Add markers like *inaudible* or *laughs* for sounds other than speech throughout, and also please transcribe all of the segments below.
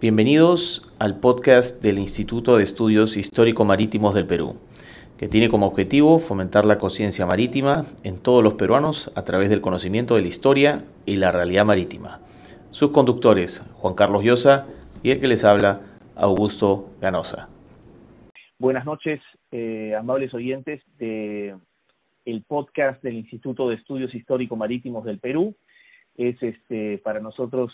Bienvenidos al podcast del Instituto de Estudios Histórico-Marítimos del Perú, que tiene como objetivo fomentar la conciencia marítima en todos los peruanos a través del conocimiento de la historia y la realidad marítima. Sus conductores, Juan Carlos Llosa y el que les habla, Augusto Ganosa. Buenas noches, eh, amables oyentes de el podcast del Instituto de Estudios Histórico-Marítimos del Perú. Es este para nosotros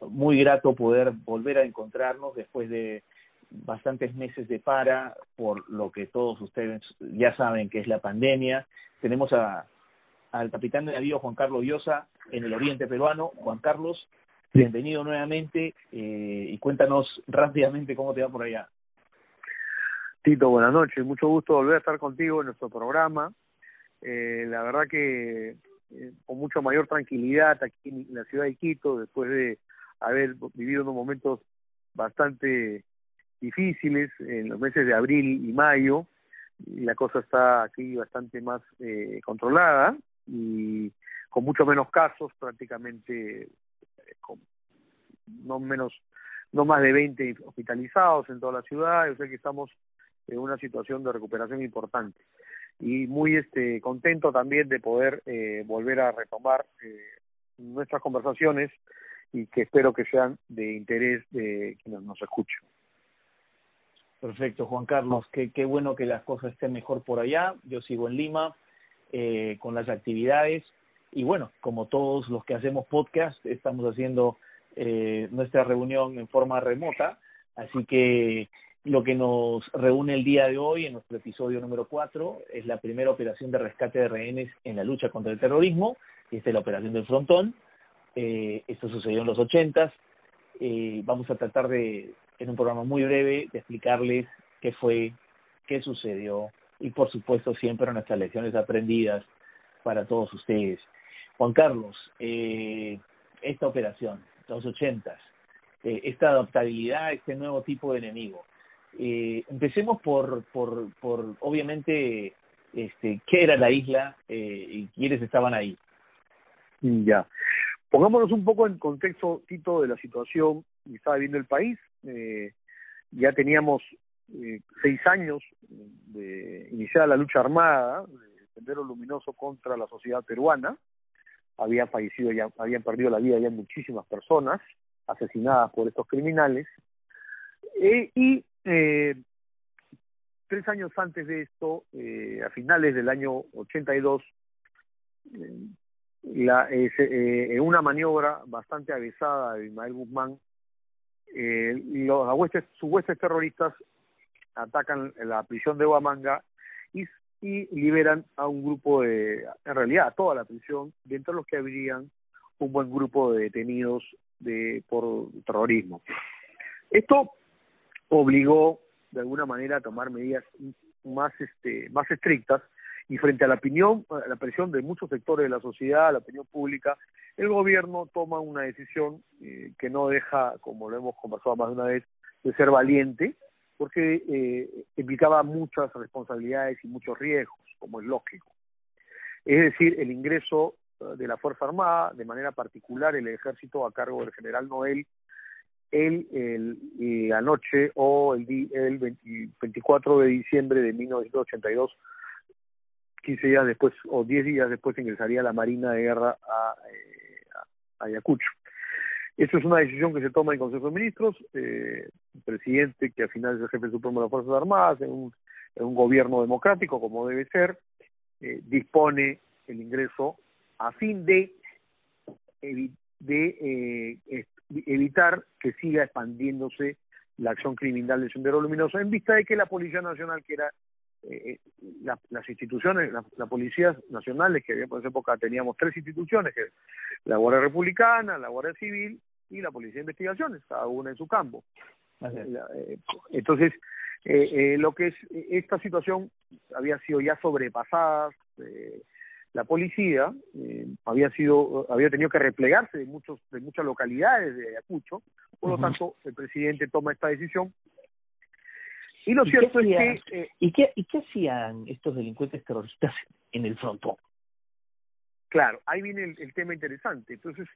muy grato poder volver a encontrarnos después de bastantes meses de para por lo que todos ustedes ya saben que es la pandemia. Tenemos a, al capitán de navío Juan Carlos Llosa en el oriente peruano. Juan Carlos, bienvenido nuevamente eh, y cuéntanos rápidamente cómo te va por allá. Tito, buenas noches. Mucho gusto volver a estar contigo en nuestro programa. Eh, la verdad que eh, con mucha mayor tranquilidad aquí en la ciudad de Quito, después de haber vivido unos momentos bastante difíciles en los meses de abril y mayo, la cosa está aquí bastante más eh, controlada y con mucho menos casos, prácticamente eh, con no menos no más de 20 hospitalizados en toda la ciudad, yo sé que estamos en una situación de recuperación importante. Y muy este contento también de poder eh, volver a retomar eh, nuestras conversaciones y que espero que sean de interés de quienes nos escuchen. Perfecto, Juan Carlos, qué, bueno que las cosas estén mejor por allá. Yo sigo en Lima eh, con las actividades y bueno, como todos los que hacemos podcast, estamos haciendo eh, nuestra reunión en forma remota, así que lo que nos reúne el día de hoy en nuestro episodio número 4 es la primera operación de rescate de rehenes en la lucha contra el terrorismo, esta es la operación del frontón. Eh, esto sucedió en los 80. Eh, vamos a tratar de, en un programa muy breve, de explicarles qué fue, qué sucedió y, por supuesto, siempre nuestras lecciones aprendidas para todos ustedes. Juan Carlos, eh, esta operación, los 80, eh, esta adaptabilidad este nuevo tipo de enemigo, eh, empecemos por, por, por, obviamente, este, qué era la isla eh, y quiénes estaban ahí. Ya. Pongámonos un poco en contexto, Tito, de la situación que estaba viviendo el país. Eh, ya teníamos eh, seis años de iniciada la lucha armada, de Sendero Luminoso contra la sociedad peruana. Había fallecido ya, habían perdido la vida ya muchísimas personas asesinadas por estos criminales. Eh, y tres años antes de esto, a finales del año 82, la, eh, en una maniobra bastante avisada de Ismael Guzmán, eh, los huestes, sus huestes terroristas atacan la prisión de Huamanga y, y liberan a un grupo de, en realidad a toda la prisión, dentro de los que habrían un buen grupo de detenidos de por terrorismo. Esto obligó de alguna manera a tomar medidas más este más estrictas y frente a la opinión a la presión de muchos sectores de la sociedad a la opinión pública el gobierno toma una decisión eh, que no deja como lo hemos conversado más de una vez de ser valiente porque eh, implicaba muchas responsabilidades y muchos riesgos como es lógico. Es decir el ingreso eh, de la fuerza armada de manera particular el ejército a cargo del general Noel el, y anoche o el, el 24 de diciembre de 1982, 15 días después o 10 días después ingresaría la Marina de Guerra a, eh, a Ayacucho. Esto es una decisión que se toma en Consejo de Ministros, eh, el presidente, que al final es el jefe supremo de las Fuerzas Armadas, en un, gobierno democrático como debe ser, eh, dispone el ingreso a fin de, de eh, evitar que siga expandiéndose la acción criminal del Sendero Luminoso, en vista de que la Policía Nacional, que era eh, la, las instituciones, las la policías nacionales, que por esa época teníamos tres instituciones, que la Guardia Republicana, la Guardia Civil y la Policía de Investigaciones, cada una en su campo. La, eh, entonces, eh, eh, lo que es esta situación había sido ya sobrepasada, eh, la policía eh, había sido había tenido que replegarse de muchos de muchas localidades de Ayacucho por lo uh -huh. tanto el presidente toma esta decisión y lo ¿Y cierto es que eh, ¿y qué y qué hacían estos delincuentes terroristas *laughs* en el frontón claro ahí viene el, el tema interesante. Entonces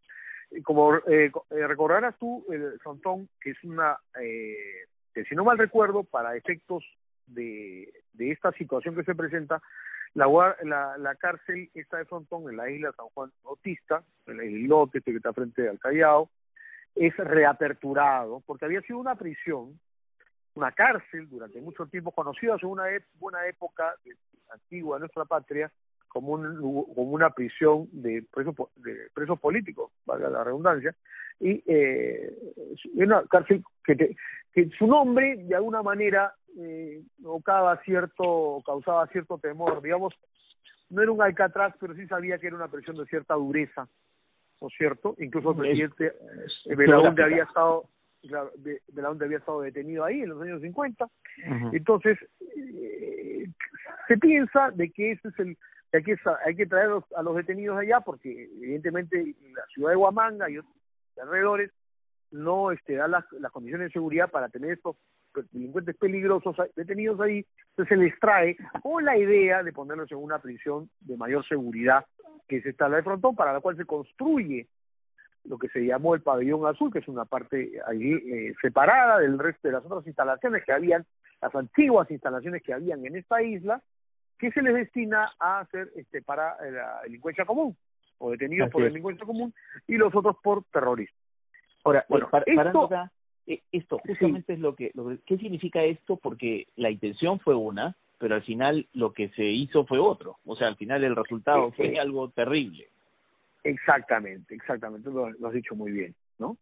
como eh, eh, recordarás tú, el frontón, que es una, eh, que si no mal recuerdo, para efectos de, de esta situación que se presenta, la, la, la cárcel está de frontón en la isla San Juan Bautista, en el este que está frente al Callao, es reaperturado porque había sido una prisión, una cárcel durante mucho tiempo conocida en una buena época antigua de nuestra patria como, un, como una prisión de presos de presos políticos, valga la redundancia, y eh, una cárcel que, que su nombre de alguna manera eh, causaba cierto causaba cierto temor, digamos, no era un Alcatraz, pero sí sabía que era una prisión de cierta dureza, ¿no es cierto? Incluso el presidente Belaúnde había estado Belaúnde había estado detenido ahí en los años 50. Entonces, eh, se piensa de que ese es el hay que hay que traer a los detenidos allá porque evidentemente la ciudad de Huamanga y otros alrededores no este, da las, las condiciones de seguridad para tener estos delincuentes peligrosos detenidos ahí, entonces se les trae con la idea de ponerlos en una prisión de mayor seguridad, que es esta la de Frontón, para la cual se construye lo que se llamó el pabellón azul, que es una parte ahí eh, separada del resto de las otras instalaciones que habían, las antiguas instalaciones que habían en esta isla, que se les destina a hacer este para la delincuencia común, o detenidos por delincuencia común, y los otros por terrorismo. Ahora, eh, bueno, para, esto, eh, esto justamente es lo que, lo ¿qué significa esto? Porque la intención fue una, pero al final lo que se hizo fue otro. O sea, al final el resultado fue algo terrible. Exactamente, exactamente, lo, has dicho muy bien, ¿no?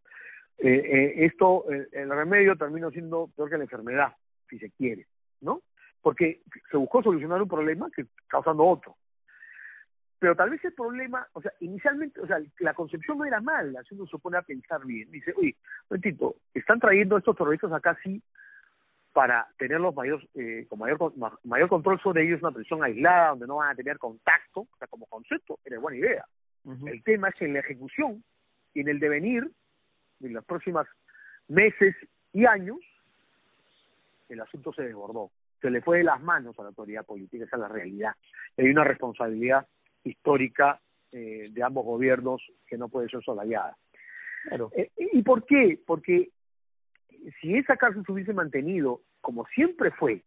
Eh, eh, esto, el remedio terminó siendo peor que la enfermedad, si se quiere, ¿no? Porque se buscó solucionar un problema que causando otro. Pero tal vez el problema, o sea, inicialmente, o sea, la concepción no era mala, si uno se pone a pensar bien. Dice, oye, momentito, están trayendo estos terroristas acá sí para tenerlos mayor, eh, con mayor, mayor control sobre ellos, una prisión aislada, donde no van a tener contacto, o sea, como concepto, era buena idea. El tema es que en la ejecución y en el devenir, en los próximos meses y años, el asunto se desbordó. Se le fue de las manos a la autoridad política, esa es la realidad. hay una responsabilidad histórica eh, de ambos gobiernos que no puede ser solayada. Claro. Eh, ¿Y por qué? Porque si esa cárcel se hubiese mantenido como siempre fue,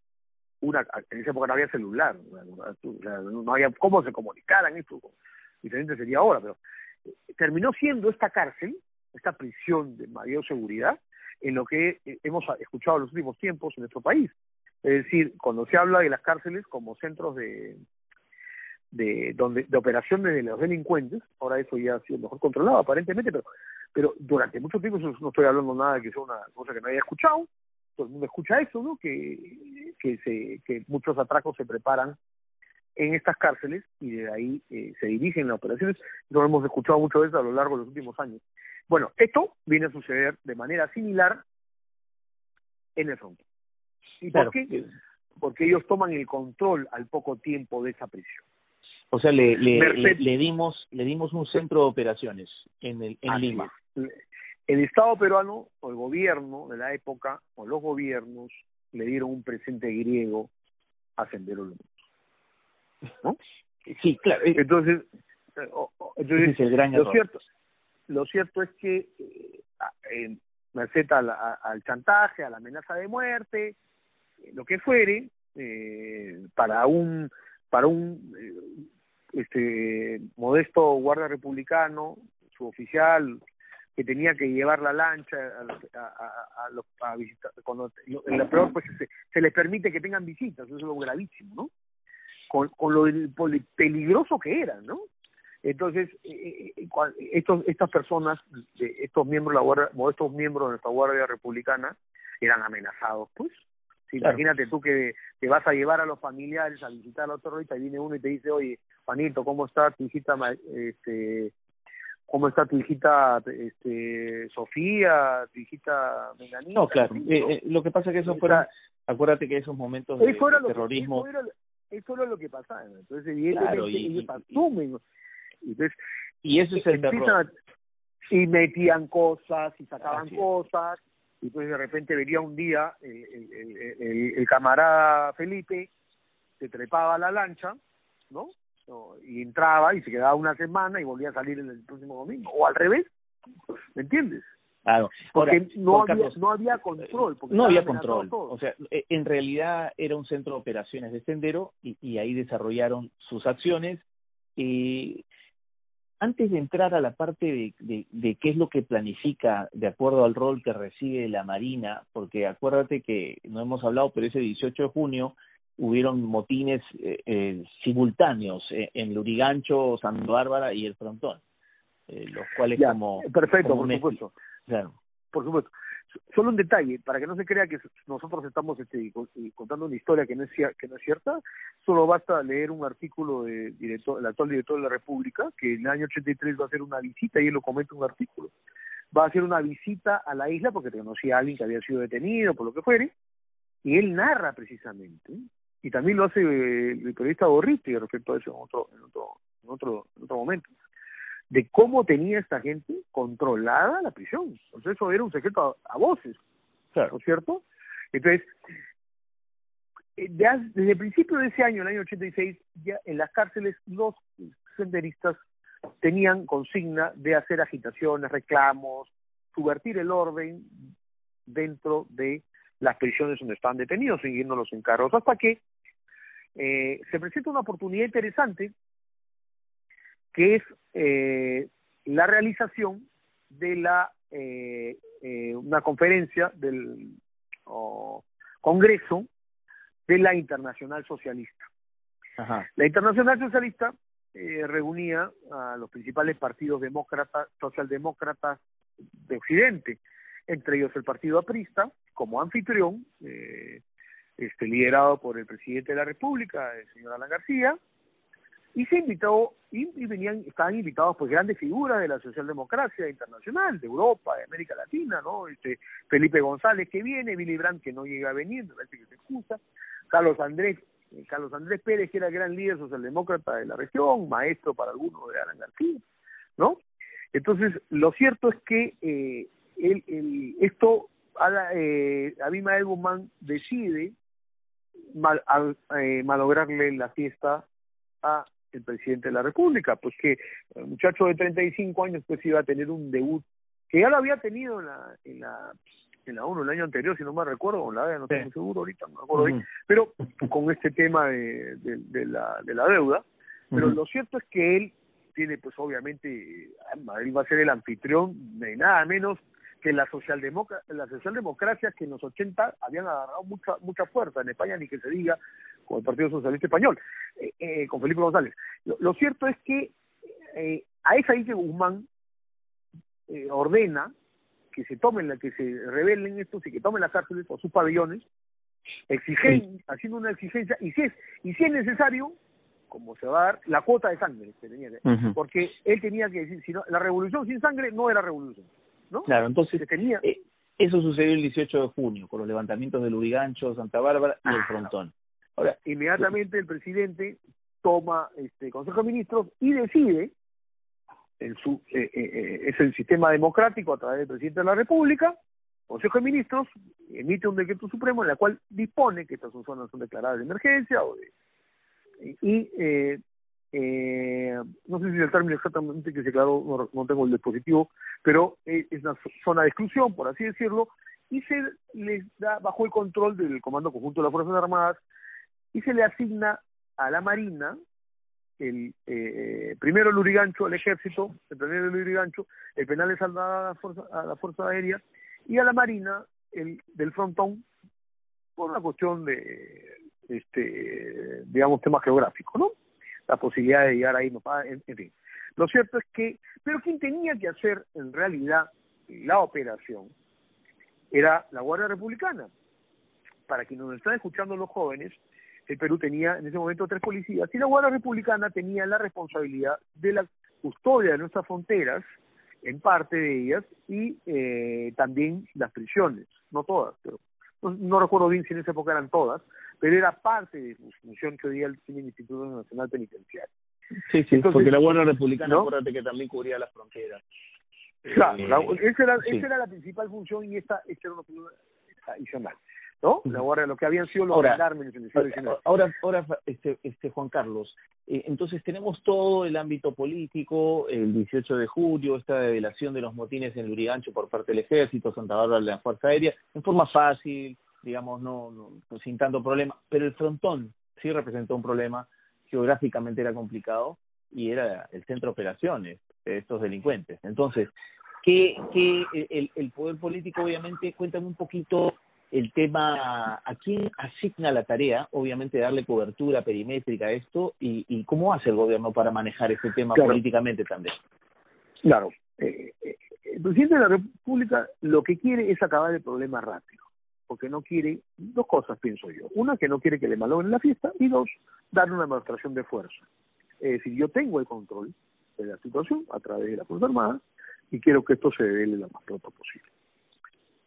una, en esa época no había celular, no había cómo se comunicaran, esto diferente sería ahora, pero eh, terminó siendo esta cárcel, esta prisión de mayor seguridad, en lo que hemos escuchado en los últimos tiempos en nuestro país. Es decir, cuando se habla de las cárceles como centros de, de, donde, de operaciones de los delincuentes, ahora eso ya ha sido mejor controlado aparentemente, pero, pero durante mucho tiempo no estoy hablando nada de que sea una cosa que no haya escuchado, todo el mundo escucha eso, ¿no? Que, que, se, que muchos atracos se preparan en estas cárceles y de ahí eh, se dirigen las operaciones. Lo hemos escuchado muchas veces a lo largo de los últimos años. Bueno, esto viene a suceder de manera similar en el front. ¿Y por qué? Porque ellos toman el control al poco tiempo de esa prisión. O sea, le, le, dimos le dimos un centro de operaciones en, el, en Lima. El Estado peruano, o el gobierno de la época, o los gobiernos, le dieron un presente griego a Sendero Luminoso. ¿No? Sí, claro. Eh, entonces, eh, entonces el gran lo cierto lo cierto es que eh, merced al, al chantaje, a la amenaza de muerte, lo que fuere, eh, para un para un este modesto guardia republicano, su oficial que tenía que llevar la lancha a, a, a, los, a visitar, cuando en la peor pues se, se, les permite que tengan visitas, eso es lo gravísimo, ¿no? Con, con lo, peligroso que eran, ¿no? Entonces, eh, eh, eh, estos, estas personas, estos miembros de la guardia, modestos miembros de nuestra Guardia Republicana, eran amenazados, pues. Imagínate tú que te vas a llevar a los familiares a visitar a los terroristas y viene uno y te dice, oye, Juanito, ¿cómo está tu hijita, este, cómo está tu hijita, este, Sofía, tu hijita Menganita? No, claro. Eh, eh, lo que pasa es que eso fuera, acuérdate que esos momentos de, terrorismo. eso, era, lo que pasaba. Entonces, evidentemente, y, ellos asumen. Entonces, y eso es el terror. Y metían cosas, y sacaban cosas, y pues de repente venía un día el, el, el, camarada Felipe, se trepaba a la lancha, ¿no? y entraba y se quedaba una semana y volvía a salir el próximo domingo, o al revés, ¿Me entiendes? Claro. porque no, había, no había control. no había control. O sea, e, en realidad era un centro de operaciones de Sendero y, y ahí desarrollaron sus acciones. Y antes de entrar a la parte de, de, de, qué es lo que planifica de acuerdo al rol que recibe la Marina, porque acuérdate que no hemos hablado, pero ese 18 de junio hubieron motines eh, eh, simultáneos eh, en Lurigancho, Santa Bárbara y el Frontón, eh, los cuales como... Perfecto, por supuesto. Claro. Por supuesto. Solo un detalle, para que no se crea que nosotros estamos este, contando una historia que no, es, que no es cierta, solo basta leer un artículo del director, el actual director de la República, que en el año 83 va a hacer una visita, y él lo comenta en un artículo, va a hacer una visita a la isla porque conocía a alguien que había sido detenido, por lo que fuere, y él narra precisamente y también lo hace eh, el periodista Borritti respecto a eso en otro, en otro, en otro, en otro momento, de cómo tenía esta gente controlada la prisión. Entonces eso era un secreto a, voces, claro. ¿no es cierto? Entonces, eh, desde el principio de ese año, el año 86, ya en las cárceles los senderistas tenían consigna de hacer agitaciones, reclamos, subvertir el orden dentro de las prisiones donde estaban detenidos, siguiendo los encargos, hasta que eh, se presenta una oportunidad interesante que es eh, la realización de la eh, eh, una conferencia del Congreso de la Internacional Socialista. Ajá. La Internacional Socialista eh, reunía a los principales partidos demócratas, socialdemócratas de Occidente, entre ellos el Partido Aprista, como anfitrión, eh, este, liderado por el presidente de la República, el señor Alan García, y se invitó, y, venían, estaban invitados pues grandes figuras de la socialdemocracia internacional, de Europa, de América Latina, ¿no? Este, Felipe González que viene, Billy Brandt que no llega a venir, parece que se excusa, Carlos Andrés, eh, Carlos Andrés Pérez, que era gran líder socialdemócrata de la región, maestro para algunos de Alan García, ¿no? Entonces, lo cierto es que eh, el, el, esto, eh, Abimael Guzmán decide mal, eh, malograrle la fiesta a el presidente de la República, pues que el muchacho de 35 años pues iba a tener un debut que ya lo había tenido en la en la en la 1 el año anterior, si no me recuerdo, la no estoy seguro ahorita, no me acuerdo bien, pero con este tema de, de, la, de la deuda, pero lo cierto es que él tiene pues obviamente, Madrid va a ser el anfitrión de nada menos que la, socialdemocracia, la socialdemocracia que en los 80 habían agarrado mucha mucha fuerza en España, ni que se diga, con el Partido Socialista Español, eh, eh, con Felipe González. Lo, cierto es que eh, a esa que Guzmán eh, ordena que se tomen, la, que se rebelen estos y que tomen las cárceles o sus pabellones, exigen, haciendo una exigencia, y si es, y si es necesario, como se va a dar, la cuota de sangre, que tenía porque él tenía que decir, si no, la revolución sin sangre no era revolución. ¿No? Claro, entonces tenía... Eh, eso sucedió el 18 de junio, con los levantamientos de Lurigancho, Santa Bárbara y el Frontón. Ahora, inmediatamente el presidente toma este Consejo de Ministros y decide, en su, eh, eh, es el sistema democrático a través del presidente de la República, Consejo de Ministros emite un decreto supremo en el cual dispone que estas zonas son declaradas de emergencia o de, y eh, eh, no sé si el término exactamente que se declaró, no, tengo el dispositivo, pero eh, es una zona de exclusión, por así decirlo, y se les da bajo el control del Comando Conjunto de las Fuerzas Armadas y se le asigna a la Marina el eh, primero el Urigancho, el ejército, el primero el Urigancho, el penal es a la fuerza, a la fuerza aérea y a la Marina el del frontón por una cuestión de este digamos tema geográfico, ¿no? La posibilidad de llegar ahí, no, en, en fin. Lo cierto es que, pero quien tenía que hacer en realidad la operación era la Guardia Republicana. Para quienes nos están escuchando los jóvenes, el Perú tenía en ese momento tres policías y la Guardia Republicana tenía la responsabilidad de la custodia de nuestras fronteras, en parte de ellas, y eh, también las prisiones, no todas, pero no, recuerdo bien si en esa época eran todas, pero era parte de su función que hoy día tiene el Instituto Nacional Penitenciario. Sí, sí, porque la Guardia Republicana, acuérdate que también cubría las fronteras. Claro, eh, esa, era, esa era la principal función y esta, esta era una función adicional. ¿no? La guardia, lo que habían sido los ahora, gendarmes el. Ahora, ahora este, este Juan Carlos, eh, entonces tenemos todo el ámbito político, el 18 de julio, esta revelación de los motines en Lurigancho por parte del Ejército, Santa Bárbara de la Fuerza Aérea, en forma fácil, digamos, no, no sin tanto problema, pero el frontón sí representó un problema, geográficamente era complicado y era el centro de operaciones de estos delincuentes. Entonces, que, que el, el poder político obviamente cuéntame un poquito el tema a quién asigna la tarea, obviamente darle cobertura perimétrica a esto y, y cómo hace el gobierno para manejar ese tema políticamente también. Claro, eh, eh, el presidente de la República lo que quiere es acabar el problema rápido, porque no quiere dos cosas, pienso yo. Una, que no quiere que le malogren la fiesta y dos, darle una demostración de fuerza. Es decir, yo tengo el control de la situación a través de la Fuerza Armada y quiero que esto se revele lo más pronto posible.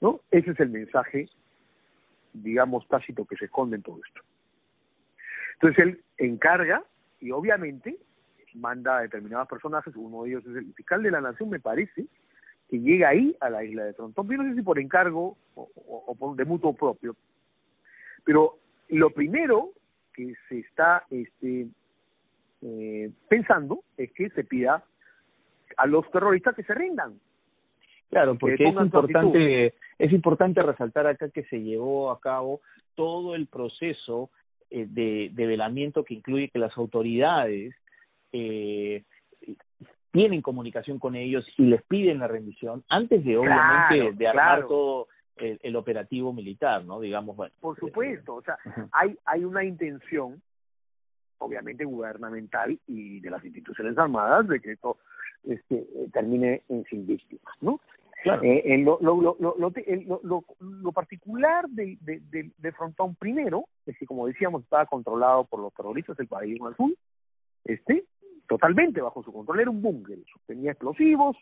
¿No? Ese es el mensaje, digamos, tácito que se esconde en todo esto. Entonces él encarga y obviamente manda a determinados personajes, uno de ellos es el fiscal de la nación, me parece, que llega ahí a la isla de Frontón, yo no sé si por encargo o, o, o por de mutuo propio, pero lo primero que se está este, eh, pensando es que se pida a los terroristas que se rindan. Claro, porque es importante, es importante resaltar acá que se llevó a cabo todo el proceso eh, de, de velamiento que incluye que las autoridades eh, tienen comunicación con ellos y les piden la rendición antes de obviamente claro, de armar claro. todo el, el, operativo militar, ¿no? Digamos, bueno. Por supuesto, o sea, *laughs* hay hay una intención obviamente gubernamental y de las instituciones armadas de que esto este, termine en sin víctimas, ¿no? Claro. Eh, en lo, lo, lo, lo, lo, lo, lo particular de, de, de, de, Frontón primero es que, como decíamos, estaba controlado por los terroristas del pabellón azul, este, totalmente bajo su control, era un búnker, tenía explosivos,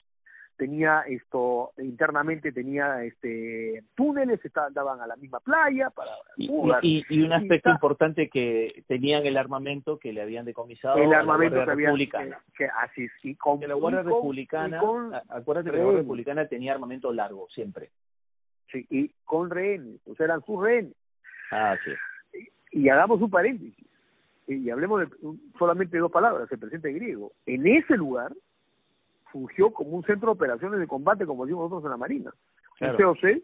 tenía esto internamente tenía este túneles estaban daban a la misma playa para y, y, y, un aspecto y importante que tenían el armamento que le habían decomisado el armamento a la Guardia Republicana. que, que así sí con, que la Guardia con, Republicana con acuérdate que la Guardia Republicana tenía armamento largo siempre. Sí y con rehenes o sea eran sus rehenes. Ah sí. Y, y hagamos un paréntesis y hablemos de solamente dos palabras el presidente griego en ese lugar fungió como un centro de operaciones de combate, como decimos nosotros en la Marina. Claro. Un COC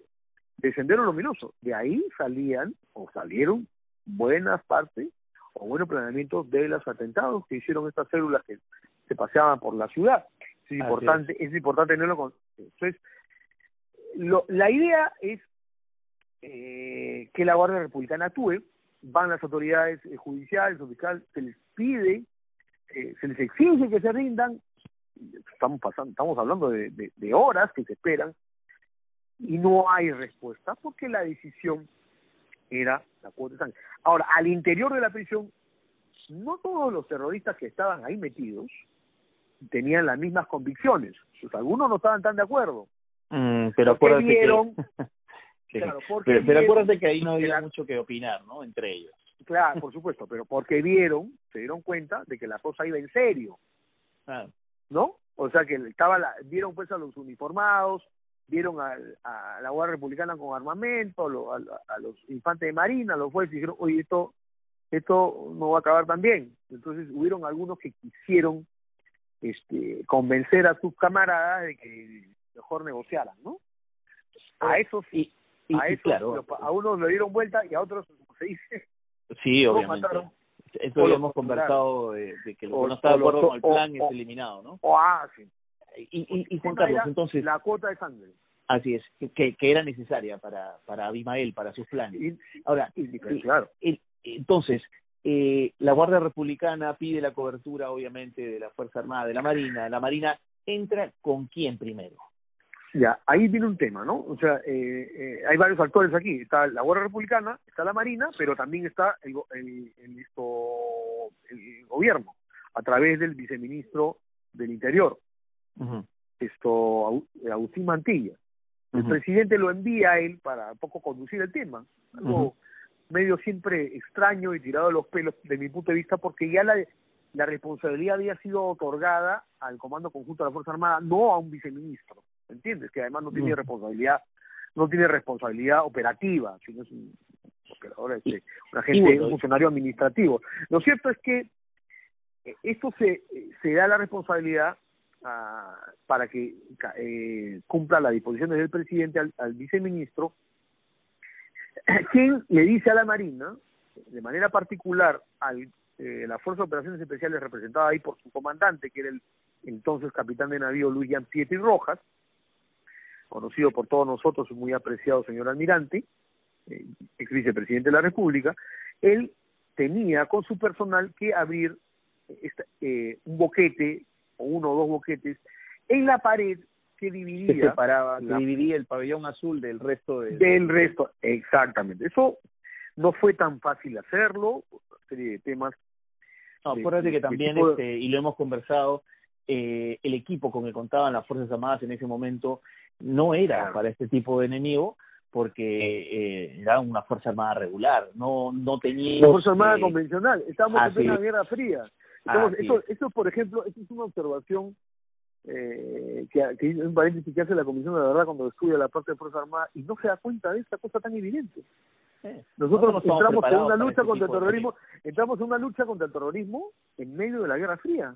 de Sendero Luminoso. De ahí salían o salieron buenas partes o buenos planeamientos de los atentados que hicieron estas células que se paseaban por la ciudad. Es importante, es. es. importante tenerlo con. Entonces, lo, la idea es eh, que la Guardia Republicana actúe, van las autoridades judiciales o fiscales, se les pide, eh, se les exige que se rindan, estamos pasando, estamos hablando de, de, de, horas que se esperan y no hay respuesta porque la decisión era la cuota de sangre. Ahora, al interior de la prisión, no todos los terroristas que estaban ahí metidos tenían las mismas convicciones, pues algunos no estaban tan de acuerdo. Mm, pero acuérdate vieron, que... *laughs* sí. claro, pero, pero acuérdate que ahí no había la... mucho que opinar, ¿no? Entre ellos. Claro, por supuesto, pero porque vieron, se dieron cuenta de que la cosa iba en serio. Ah. ¿no? O sea que estaba la, vieron pues a los uniformados, vieron a, a la Guardia Republicana con armamento, a, a, a, los infantes de marina, a los jueces, y dijeron, oye, esto, esto no va a acabar tan bien. Entonces hubieron algunos que quisieron este, convencer a sus camaradas de que mejor negociaran, ¿no? A esos, y, y, a esos, claro. a unos le dieron vuelta y a otros, *laughs* como se dice, sí, obviamente. Mataron, eso lo habíamos conversado de, de, que o, no está de acuerdo con el plan o, es eliminado, ¿no? O, ah, sí. Y, y, y Juan Carlos, entonces... La cuota de sangre. Así es, que, que era necesaria para, para Abimael, para sus planes. Ahora, y, claro. entonces, eh, la Guardia Republicana pide la cobertura, obviamente, de la Fuerza Armada, de la Marina. La Marina entra con quién primero? Ya, ahí viene un tema, ¿no? O sea, eh, eh, hay varios actores aquí. Está la Guardia Republicana, está la Marina, pero también está el, el, el, esto, el gobierno, a través del viceministro del Interior, uh -huh. esto Agustín Mantilla. El uh -huh. presidente lo envía a él para poco conducir el tema, algo uh -huh. medio siempre extraño y tirado de los pelos de mi punto de vista, porque ya la, la responsabilidad había sido otorgada al Comando Conjunto de la Fuerza Armada, no a un viceministro. ¿Entiendes? Que además no tiene responsabilidad, no tiene responsabilidad operativa, sino es un, porque ahora es sí. un agente, un funcionario administrativo. Lo cierto es que eh, esto se, se da la responsabilidad a, ah, para que eh, cumpla las disposiciones del presidente al, al viceministro, *clears throat* quien le dice a la Marina, de manera particular al eh, la Fuerza de Operaciones Especiales representada ahí por su comandante, que era el entonces capitán de navío Luis Jean Pietri Rojas, conocido por todos nosotros, un muy apreciado señor almirante, eh, ex vicepresidente de la República, él tenía con su personal que abrir eh, un boquete o uno o dos boquetes en la pared que dividía separaba, que dividía el pabellón azul del resto del resto exactamente. Eso no fue tan fácil hacerlo serie de temas no acuérdate que también este y lo hemos conversado eh, el equipo con el que contaban las fuerzas armadas en ese momento no era para este tipo de enemigo porque eh, era una fuerza armada regular, no no tenía una fuerza armada convencional, estábamos en plena guerra fría. eso, eso, por ejemplo, es una observación eh, que, que un paréntesis que hace la Comisión de la Verdad cuando estudia la parte de Fuerza Armada y no se da cuenta de esta cosa tan evidente. Nosotros entramos en una lucha este contra el terrorismo, entramos en una lucha contra el terrorismo en medio de la Guerra Fría,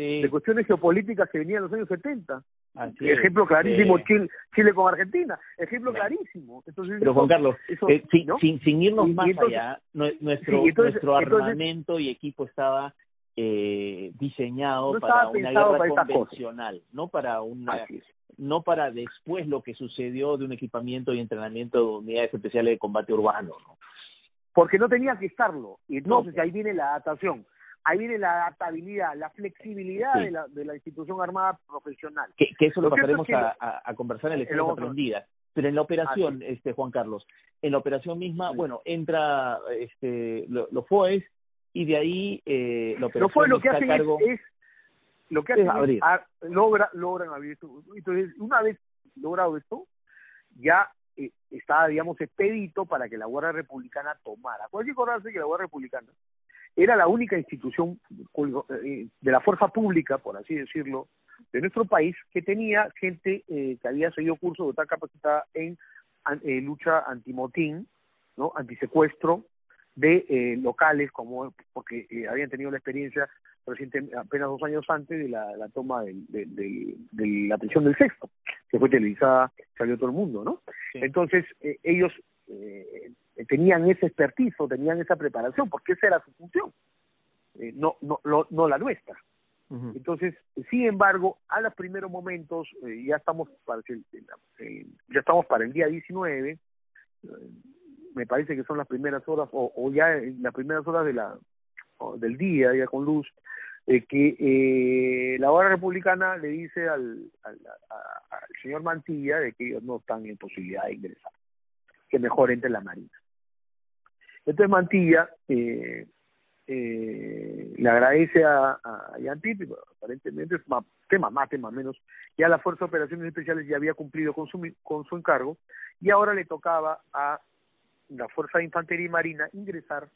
de cuestiones geopolíticas que venían en los años 70. ejemplo clarísimo Chile, Chile con Argentina, ejemplo clarísimo. Entonces, Pero Juan Carlos, eh, sin, sin, irnos más allá, nuestro, nuestro armamento y equipo estaba eh, diseñado para una guerra convencional, no para una no para después lo que sucedió de un equipamiento y entrenamiento de unidades especiales de combate urbano, ¿no? Porque no tenía que estarlo. Y entonces ahí viene la adaptación ahí viene la adaptabilidad, la flexibilidad de, la, de la institución armada profesional. Que, eso lo, pasaremos a, a, conversar en la aprendida. Pero en la operación, este Juan Carlos, en la operación misma, bueno, entra este los FOES y de ahí eh, la operación lo lo que hacen cargo... es, lo que hacen es, logra, logran abrir esto. Entonces, una vez logrado esto, ya eh, está, digamos, expedito para que la Guardia Republicana tomara. Hay que acordarse que la Guardia Republicana era la única institución eh, de la fuerza pública, por así decirlo, de nuestro país que tenía gente eh, que había seguido cursos de tal capacitada en eh, lucha antimotín, ¿no? antisecuestro de eh, locales, como porque eh, habían tenido la experiencia reciente, apenas dos años antes de la, la toma de, de, la prisión del sexto, que fue televisada, salió todo el mundo, ¿no? Entonces, ellos tenían ese expertizo, tenían esa preparación, porque esa era su función, eh, no, no, no la nuestra. Entonces, sin embargo, a los primeros momentos, eh, ya estamos para el, eh, ya estamos para el día 19, me parece que son las primeras horas, o, o ya en las primeras horas de la del día, ya con luz, que la hora republicana le dice al, al, al señor Mantilla de que ellos no están en posibilidad de ingresar, que mejor entre la Marina. Entonces Mantilla eh, eh, le agradece a, a aparentemente es más, tema más, tema menos, ya la Fuerza de Operaciones Especiales ya había cumplido con su, con su encargo y ahora le tocaba a la Fuerza de Infantería y Marina ingresar.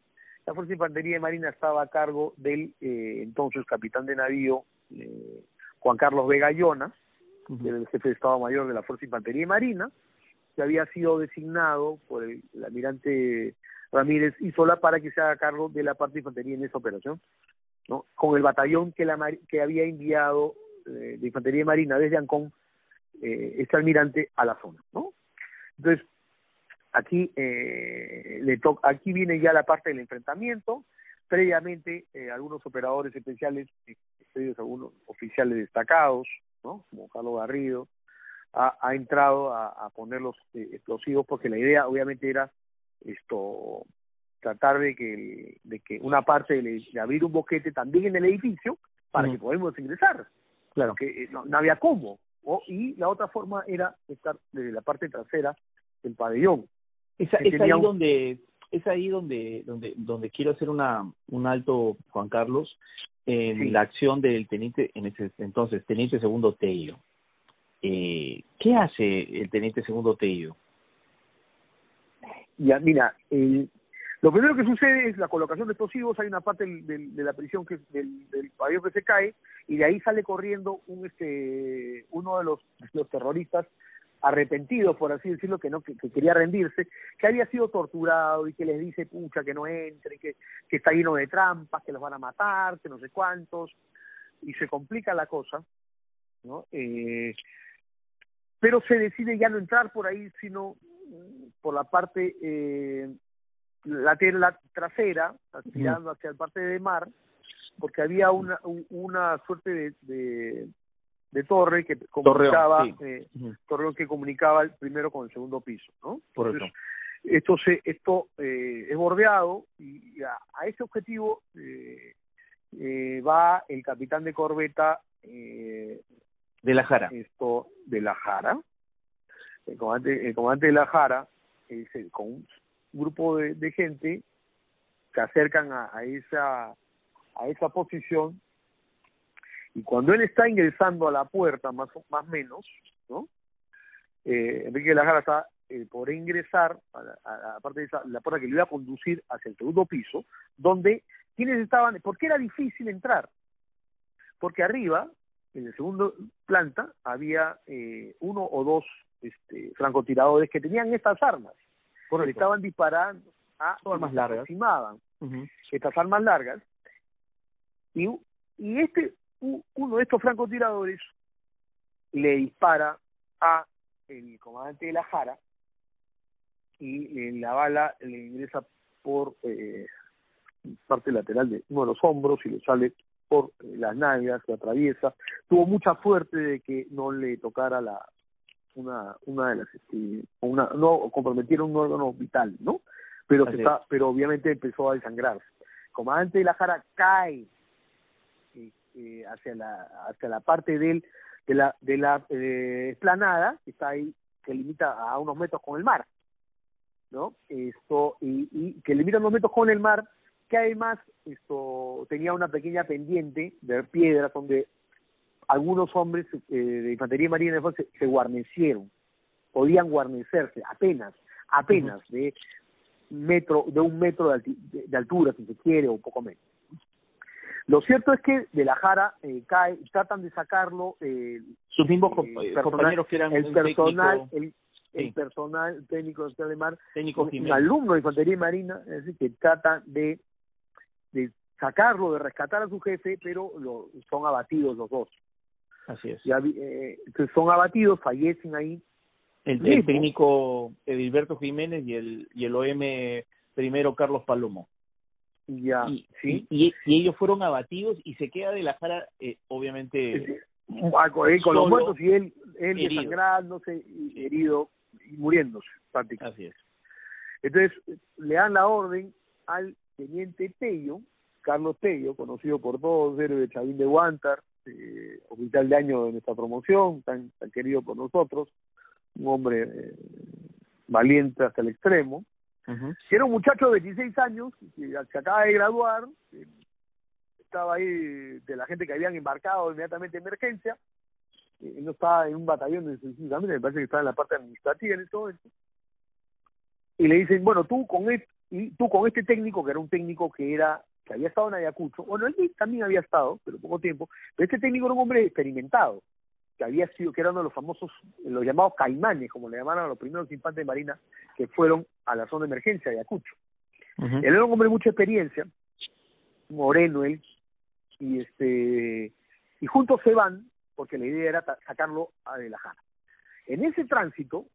La Fuerza de Infantería y Marina estaba a cargo del eh, entonces capitán de navío eh, Juan Carlos Vega Llona, el jefe de Estado Mayor de la Fuerza de Infantería y Marina, que había sido designado por el, almirante Ramírez Isola para que se haga cargo de la parte de infantería en esa operación, ¿no? con el batallón que, la, que había enviado eh, de infantería marina desde Ancón eh, este almirante a la zona. ¿no? Entonces, aquí, eh, le to aquí viene ya la parte del enfrentamiento, previamente eh, algunos operadores especiales, algunos oficiales destacados, ¿no? como Carlos Garrido, ha, entrado a, poner los eh, explosivos porque la idea obviamente era esto tratar de que de que una parte de, abrir un boquete también en el edificio para que podamos ingresar. Claro. Que eh, no, había cómo. Y la otra forma era estar desde la parte trasera del pabellón es, es ahí donde es ahí donde donde donde quiero hacer una un alto Juan Carlos en la acción del teniente en ese entonces teniente segundo Tello. Eh, ¿qué hace el teniente segundo Tello? Ya, mira, lo primero que sucede es la colocación de explosivos, hay una parte de la prisión que del, del pabellón que se cae y de ahí sale corriendo un este uno de los, terroristas arrepentido, por así decirlo, que no que, quería rendirse, que había sido torturado y que les dice, pucha, que no entre, que, que está lleno de trampas, que los van a matar, que no sé cuántos, y se complica la cosa, ¿no? Eh, pero se decide ya no entrar por ahí, sino por la parte eh, la, la trasera, hacia el parte de mar, porque había una, una suerte de, de, torre que comunicaba, eh, que comunicaba el primero con el segundo piso, ¿no? esto se, esto eh, es bordeado y a, ese objetivo eh, eh, va el capitán de corbeta eh, de la Jara. Esto de la Jara, el comandante, el comandante de la Jara, con un grupo de, de gente se acercan a, a esa a esa posición y cuando él está ingresando a la puerta más más menos no eh, Enrique de la Jara está eh, por ingresar a la, parte de esa, la puerta que le iba a conducir hacia el segundo piso donde quienes estaban ¿por qué era difícil entrar? porque arriba en el segundo planta había eh, uno o dos este, francotiradores que tenían estas armas. Le estaban disparando a armas largas. aproximaban estas armas largas. Y, y este uno de estos francotiradores le dispara a el comandante de la Jara y la bala le ingresa por eh, parte lateral de uno de los hombros y le sale por eh, las nalgas, se atraviesa. Tuvo mucha suerte de que no le tocara la una una de las este, una no comprometieron un órgano vital, ¿no? Pero se está, pero obviamente empezó a desangrarse. El comandante de la Jara cae eh, hacia la hacia la parte del de la de la eh, esplanada que está ahí que limita a unos metros con el mar no esto y, y que limita unos metros con el mar que además esto tenía una pequeña pendiente de piedras donde algunos hombres eh, de infantería marina se, se guarnecieron podían guarnecerse apenas apenas de metro de un metro de, de altura si se quiere o un poco menos lo cierto es que de la Jara eh, cae, tratan de sacarlo. Eh, Sus mismos eh, compañeros que eran el personal, el, personal técnico de mar, técnico un, alumno de infantería marina, es decir, que tratan de, de sacarlo, de rescatar a su jefe, pero lo, son abatidos los dos. Así es. eh, son abatidos, fallecen ahí. El, el técnico Edilberto Jiménez y el, y el OM primero Carlos Palomo. Ya, y, ¿sí? y, ellos fueron abatidos y se queda de la Jara, eh, obviamente. con, los muertos y él, él desangrándose, herido y muriéndose, prácticamente. Así es. Entonces, le dan la orden al teniente Tello, Carlos Tello, conocido por todos, héroe de Chavín de Guantar, eh, oficial de año de nuestra promoción, tan, tan querido por nosotros, un hombre eh, valiente hasta el extremo, era un muchacho de 26 años que se acaba de graduar, estaba ahí de la gente que habían embarcado inmediatamente en emergencia, él no estaba en un batallón específicamente, me parece que estaba en la parte administrativa en ese momento, y le dicen, bueno, tú con este, y tú con este técnico, que era un técnico que era que había estado en Ayacucho, bueno, él también había estado, pero poco tiempo, pero este técnico era un hombre experimentado, que había sido, que era uno de los famosos, los llamados caimanes, como le llamaron a los primeros infantes de marina que fueron a la zona de emergencia de Ayacucho. Él era un hombre de mucha experiencia, moreno él, y este y juntos se van, porque la idea era sacarlo a de la. En ese tránsito,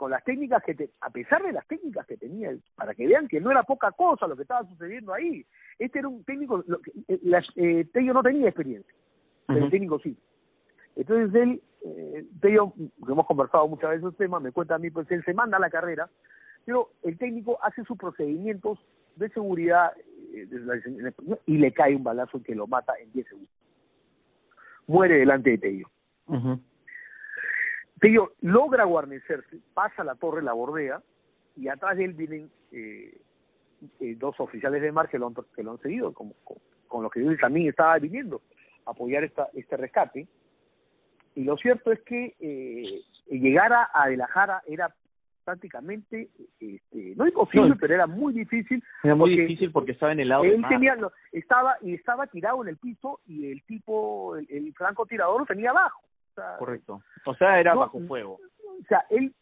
con las técnicas que, te, a pesar de las técnicas que tenía, para que vean que no era poca cosa lo que estaba sucediendo ahí, este era un técnico, lo, eh, las, eh, Tello no tenía experiencia, pero el técnico sí. Entonces él, eh, Tello, que hemos conversado muchas veces el tema, me cuenta a mí, pues él se manda a la carrera, pero el técnico hace sus procedimientos de seguridad eh, y le cae un balazo que lo mata en 10 segundos. Muere delante de Tello. Tello logra guarnecerse, pasa la torre, la bordea, y atrás de él vienen eh, eh, dos oficiales de mar que lo han, que lo han seguido, como, con, con los que él también estaba viniendo a apoyar esta, este rescate y lo cierto es que eh, llegar a, De la Jara era prácticamente, este, no imposible, pero era muy difícil. Era muy difícil porque estaba en el lado él tenía, estaba y estaba tirado en el piso y el tipo, el, francotirador lo tenía abajo. Correcto. O sea, era bajo fuego. o sea, él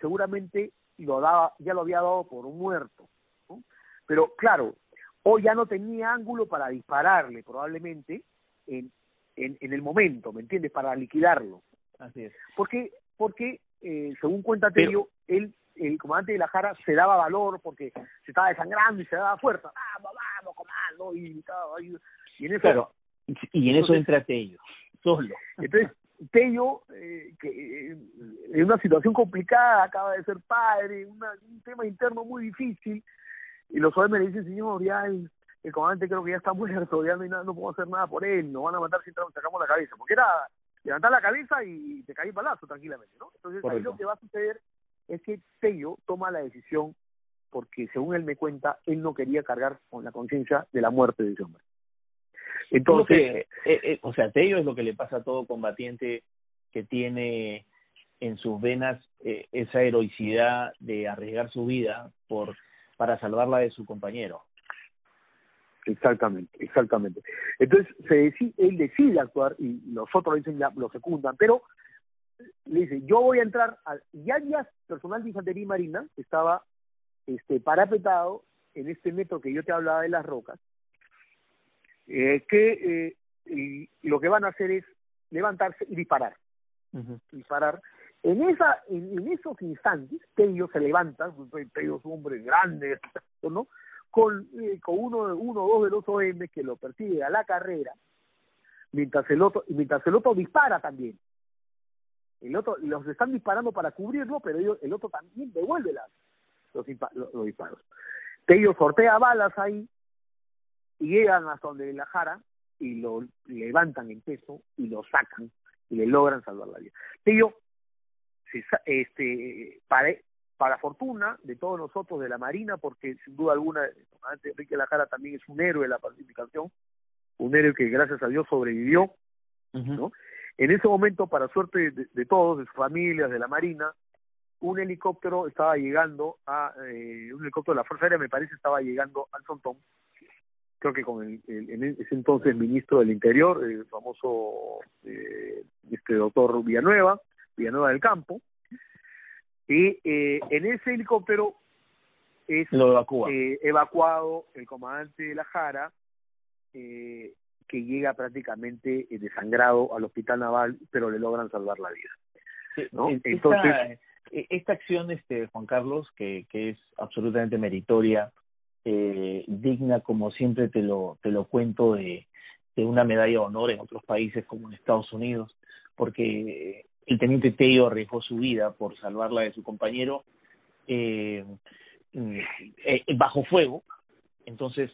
seguramente lo daba, ya lo había dado por un muerto, ¿no? Pero claro, hoy ya no tenía ángulo para dispararle probablemente en, en, en el momento, ¿me entiendes? Para liquidarlo. Así es. Porque, porque eh, según cuenta Tello, él, el comandante de la Jara se daba valor porque se estaba desangrando y se daba fuerza. Vamos, vamos, comando. Y, en eso, Claro, y y en eso entra Tello, solo. entonces, Tello, eh, que eh, en una situación complicada, acaba de ser padre, una, un tema interno muy difícil, y los OM le dicen, señor, ya el, el comandante creo que ya está muerto, ya no hay nada, no puedo hacer nada por él, nos van a matar si sacamos la cabeza, porque era levantar la cabeza y te caí balazo tranquilamente, ¿no? Entonces ahí lo que va a suceder es que Tello toma la decisión porque según él me cuenta, él no quería cargar con la conciencia de la muerte de ese hombre. Entonces, eh, eh, o sea, Tello es lo que le pasa a todo combatiente que tiene en sus venas eh, esa heroicidad de arriesgar su vida por para salvarla de su compañero. Exactamente, exactamente. Entonces, se decide, él decide actuar y los otros dicen ya lo secundan, pero le dice, yo voy a entrar, al, ya había personal de infantería y marina estaba este, parapetado en este metro que yo te hablaba de las rocas, eh, que eh, y lo que van a hacer es levantarse y disparar, disparar. En esa, en, en esos instantes, Tello se levanta, pues, Tello es un hombre grande, ¿no? con, eh, con uno, uno o dos de los OM que lo persigue a la carrera, mientras el otro, mientras el otro dispara también. El otro, los están disparando para cubrirlo, pero ellos, el otro también devuelve las, los, los disparos. Tello sortea balas ahí y llegan hasta donde la jara y lo levantan en peso y lo sacan y le logran salvar la vida. Tello, este, para, para fortuna de todos nosotros de la Marina, porque sin duda alguna Enrique Lajara también es un héroe de la pacificación, un héroe que gracias a Dios sobrevivió, ¿no? En ese momento, para suerte de, de todos, de sus familias, de la Marina, un helicóptero estaba llegando a, eh, un helicóptero de la Fuerza Aérea, me parece, estaba llegando al Sontón, creo que con el, el- ese entonces ministro del Interior, el famoso eh, este doctor Villanueva, Villanueva del Campo, y eh, en ese helicóptero es Lo evacúa. eh, evacuado el comandante de la Jara, eh, que llega prácticamente eh, desangrado al hospital naval, pero le logran salvar la vida. Sí, ¿no? esta, Entonces- eh, esta acción, este Juan Carlos, que, que es absolutamente meritoria, eh, digna, como siempre te lo, te lo cuento, de, de una medalla de honor en otros países como en Estados Unidos, porque el teniente Tello arriesgó su vida por salvarla de su compañero eh, mm, eh, bajo fuego. Entonces,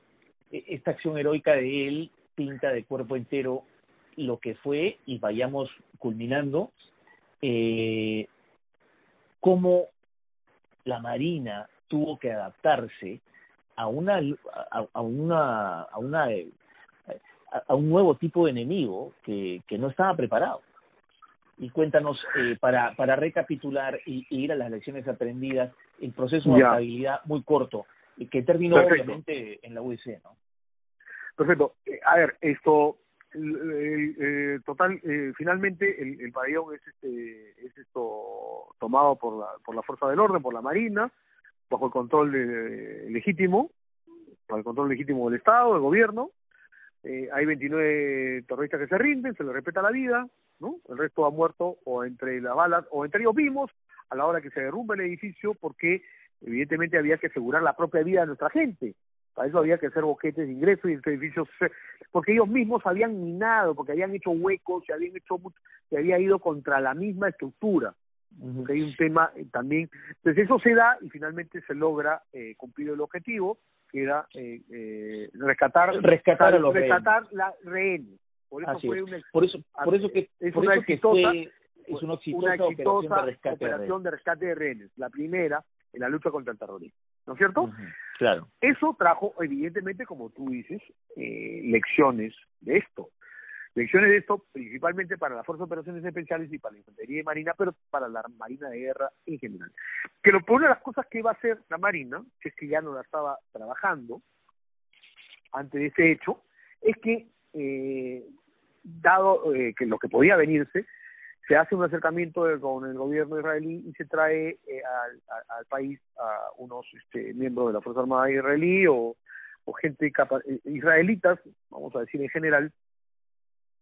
e- esta acción heroica de él pinta de cuerpo entero lo que fue y vayamos culminando eh, cómo la Marina tuvo que adaptarse a una a, a una a una a, un nuevo tipo de enemigo que, que no estaba preparado. Y cuéntanos, eh, para, para recapitular y, y ir a las lecciones aprendidas, el proceso de Ya. estabilidad muy corto, y que terminó Perfecto. obviamente en la UIC, ¿no? Perfecto. Eh, a ver, esto, eh, total, eh, finalmente el, el pabellón es, este, es esto tomado por la, por la fuerza del orden, por la Marina, bajo el control de- legítimo, bajo el control legítimo del Estado, del gobierno. Eh, hay 29 terroristas que se rinden, se les respeta la vida, ¿no? El resto ha muerto o entre las balas, o entre ellos mismos, a la hora que se derrumba el edificio, porque evidentemente había que asegurar la propia vida de nuestra gente. Para eso había que hacer boquetes de ingreso y este edificio, se- porque ellos mismos habían minado, porque habían hecho huecos, se habían hecho, se había ido contra la misma estructura. Porque hay un tema eh, también. Entonces eso se da y finalmente se logra eh, cumplir el objetivo, que era eh, eh, rescatar, Rescatar a los rescatar la rehenes. Por eso Así fue una, Por eso, por eso que, Es por una eso que exitosa- fue, es una exitosa, una operación exitosa de rescate. de operación de rescate de rehenes, la primera en la lucha contra el terrorismo. ¿No es cierto? Ujú, Claro. Eso trajo, evidentemente, como tú dices, eh, lecciones de esto. Lecciones de esto principalmente para las Fuerzas de Operaciones Especiales y para la Infantería y Marina, pero para la Marina de Guerra en general. Que lo, una de las cosas que iba a hacer la Marina, que es que ya no la estaba trabajando antes de ese hecho, es que, eh, dado eh, que lo que podía venirse, se hace un acercamiento con el gobierno israelí y se trae eh, al, país a unos este, miembros de la Fuerza Armada israelí o, gente eh, israelitas, vamos a decir en general,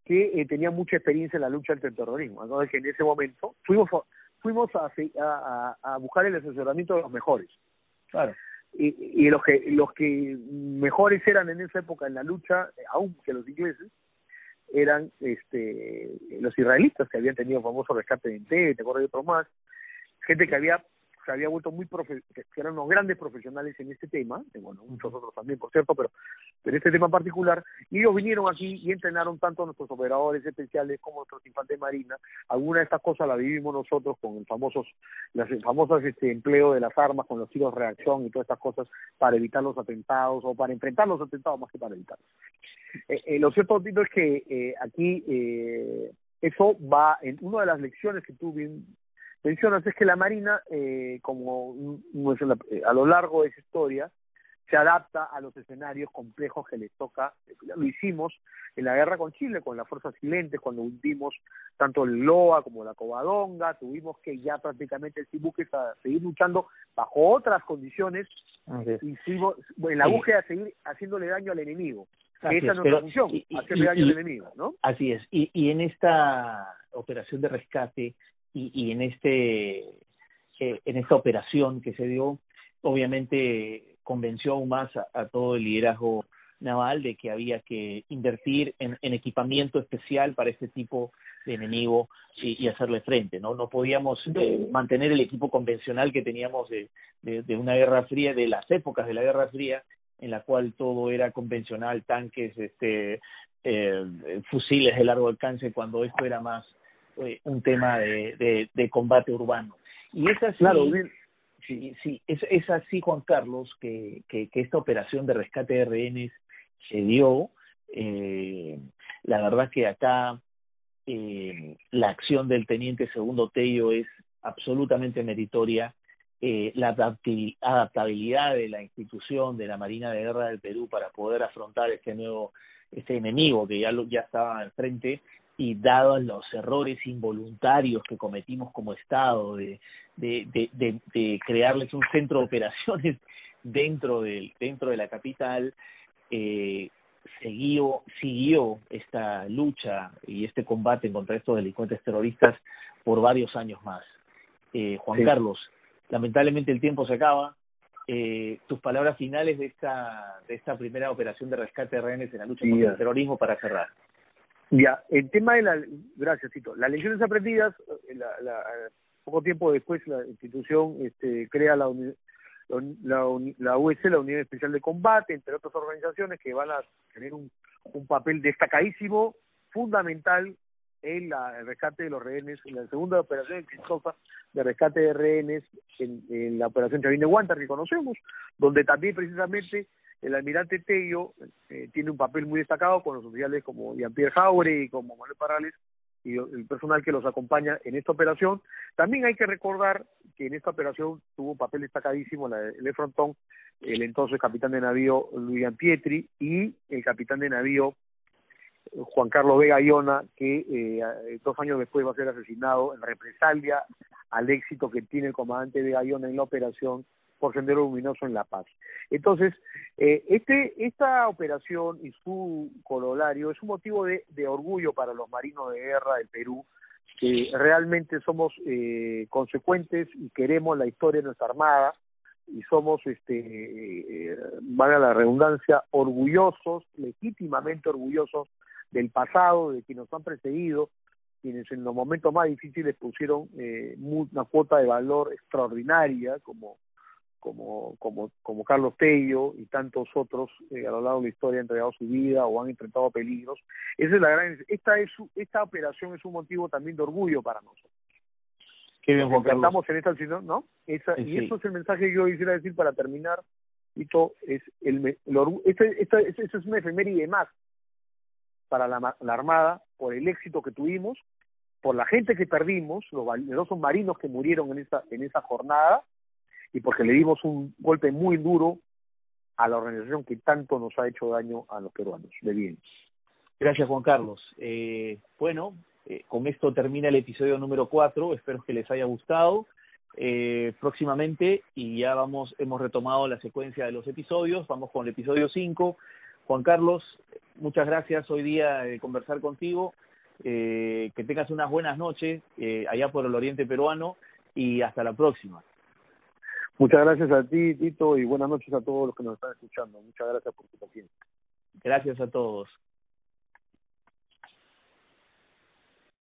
que eh, tenían mucha experiencia en la lucha contra el terrorismo. Entonces, que en ese momento fuimos fuimos a, a, a buscar el asesoramiento de los mejores. Claro. Y, y los que los que mejores eran en esa época en la lucha, aún que los ingleses, eran este los israelitas que habían tenido famoso rescate de Ente, te acuerdas de otro más, gente que había se había vuelto muy profe que eran unos grandes profesionales en este tema, y bueno, muchos otros también, por cierto, pero, pero este tema en particular, y ellos vinieron aquí y entrenaron tanto a nuestros operadores especiales como a nuestros infantes marina. Alguna de estas cosas la vivimos nosotros con el famosos, las famosas este empleo de las armas, con los tiros de reacción y todas estas cosas para evitar los atentados o para enfrentar los atentados más que para evitarlos. Eh, eh, lo cierto, Tito, es que eh, aquí eh, eso va en una de las lecciones que tú bien mencionas es que la Marina, eh, como a lo largo de esa historia, se adapta a los escenarios complejos que les toca. Lo hicimos en la guerra con Chile, con las fuerzas silentes, cuando hundimos tanto el Loa como la Covadonga, tuvimos que ya prácticamente a seguir luchando bajo otras condiciones y seguimos, en la búsqueda de seguir haciéndole daño al enemigo. esa es nuestra función, hacerle daño al enemigo, ¿no? Así es. Y, y en esta operación de rescate, y, y en este eh, en esta operación que se dio obviamente convenció aún más a, todo el liderazgo naval de que había que invertir en, en equipamiento especial para este tipo de enemigo y, y hacerle frente no no podíamos eh, mantener el equipo convencional que teníamos de, de, de una guerra fría de las épocas de la guerra fría en la cual todo era convencional tanques este eh, fusiles de largo alcance cuando esto era más eh, un tema de, de, combate urbano. Y es así, claro, sí, sí, es, es así, Juan Carlos, que, que, que esta operación de rescate de rehenes se dio. Eh, la verdad que acá eh, la acción del teniente segundo Tello es absolutamente meritoria. Eh, la adaptabilidad de la institución de la Marina de Guerra del Perú para poder afrontar este nuevo este enemigo que ya lo, ya estaba al frente y dados los errores involuntarios que cometimos como Estado de, de, de, de, crearles un centro de operaciones *laughs* dentro de, dentro de la capital, eh, siguió, siguió esta lucha y este combate contra estos delincuentes terroristas por varios años más. Eh, Juan Carlos, lamentablemente el tiempo se acaba. Eh, tus palabras finales de esta, de esta primera operación de rescate de rehenes en la lucha contra el terrorismo para cerrar. Ya, el tema de la, gracias Tito, las lecciones aprendidas, eh, la, la, poco tiempo después la institución este, crea la, la, la UEC, la Unidad Especial de Combate, entre otras organizaciones que van a tener un, papel destacadísimo, fundamental en la, el rescate de los rehenes, en la segunda operación exitosa de rescate de rehenes en, en la operación Chavín de Guantar que conocemos, donde también precisamente el almirante Tello eh, tiene un papel muy destacado con los oficiales como Jean-Pierre Jaure y como Manuel Parales y el personal que los acompaña en esta operación. También hay que recordar que en esta operación tuvo un papel destacadísimo la, el frontón el entonces capitán de navío Luis Pietri y el capitán de navío Juan Carlos Vega Iona, que eh, dos años después va a ser asesinado en represalia al éxito que tiene el comandante Vega Iona en la operación por Sendero Luminoso en La Paz. Entonces, eh, este, esta operación y su corolario es un motivo de, orgullo para los marinos de guerra del Perú, que realmente somos eh, consecuentes y queremos la historia de nuestra Armada y somos, este, eh, valga la redundancia, orgullosos, legítimamente orgullosos del pasado, de quienes nos han precedido, quienes en los momentos más difíciles pusieron eh, una cuota de valor extraordinaria, como como, como, como Carlos Tello y tantos otros eh, a lo largo de la historia han entregado su vida o han enfrentado peligros. Esa es la gran, esta, es esta operación es un motivo también de orgullo para nosotros. Qué bien, Juan Estamos en esta ¿no? Esa, Y eso es el mensaje que yo quisiera decir para terminar. Esto es el, el este, esta, esta, es una efeméride más para la, la Armada por el éxito que tuvimos, por la gente que perdimos, los valerosos marinos que murieron en esa, en esa jornada, y porque le dimos un golpe muy duro a la organización que tanto nos ha hecho daño a los peruanos. De bien. Gracias, Juan Carlos. Eh, bueno, eh, con esto termina el episodio número 4. Espero que les haya gustado. Eh, próximamente, y ya vamos, hemos retomado la secuencia de los episodios. Vamos con el episodio 5. Juan Carlos, muchas gracias hoy día de conversar contigo. Eh, que tengas unas buenas noches eh, allá por el oriente peruano y hasta la próxima. Muchas gracias a ti, Tito, y buenas noches a todos los que nos están escuchando. Muchas gracias por tu paciencia. Gracias a todos.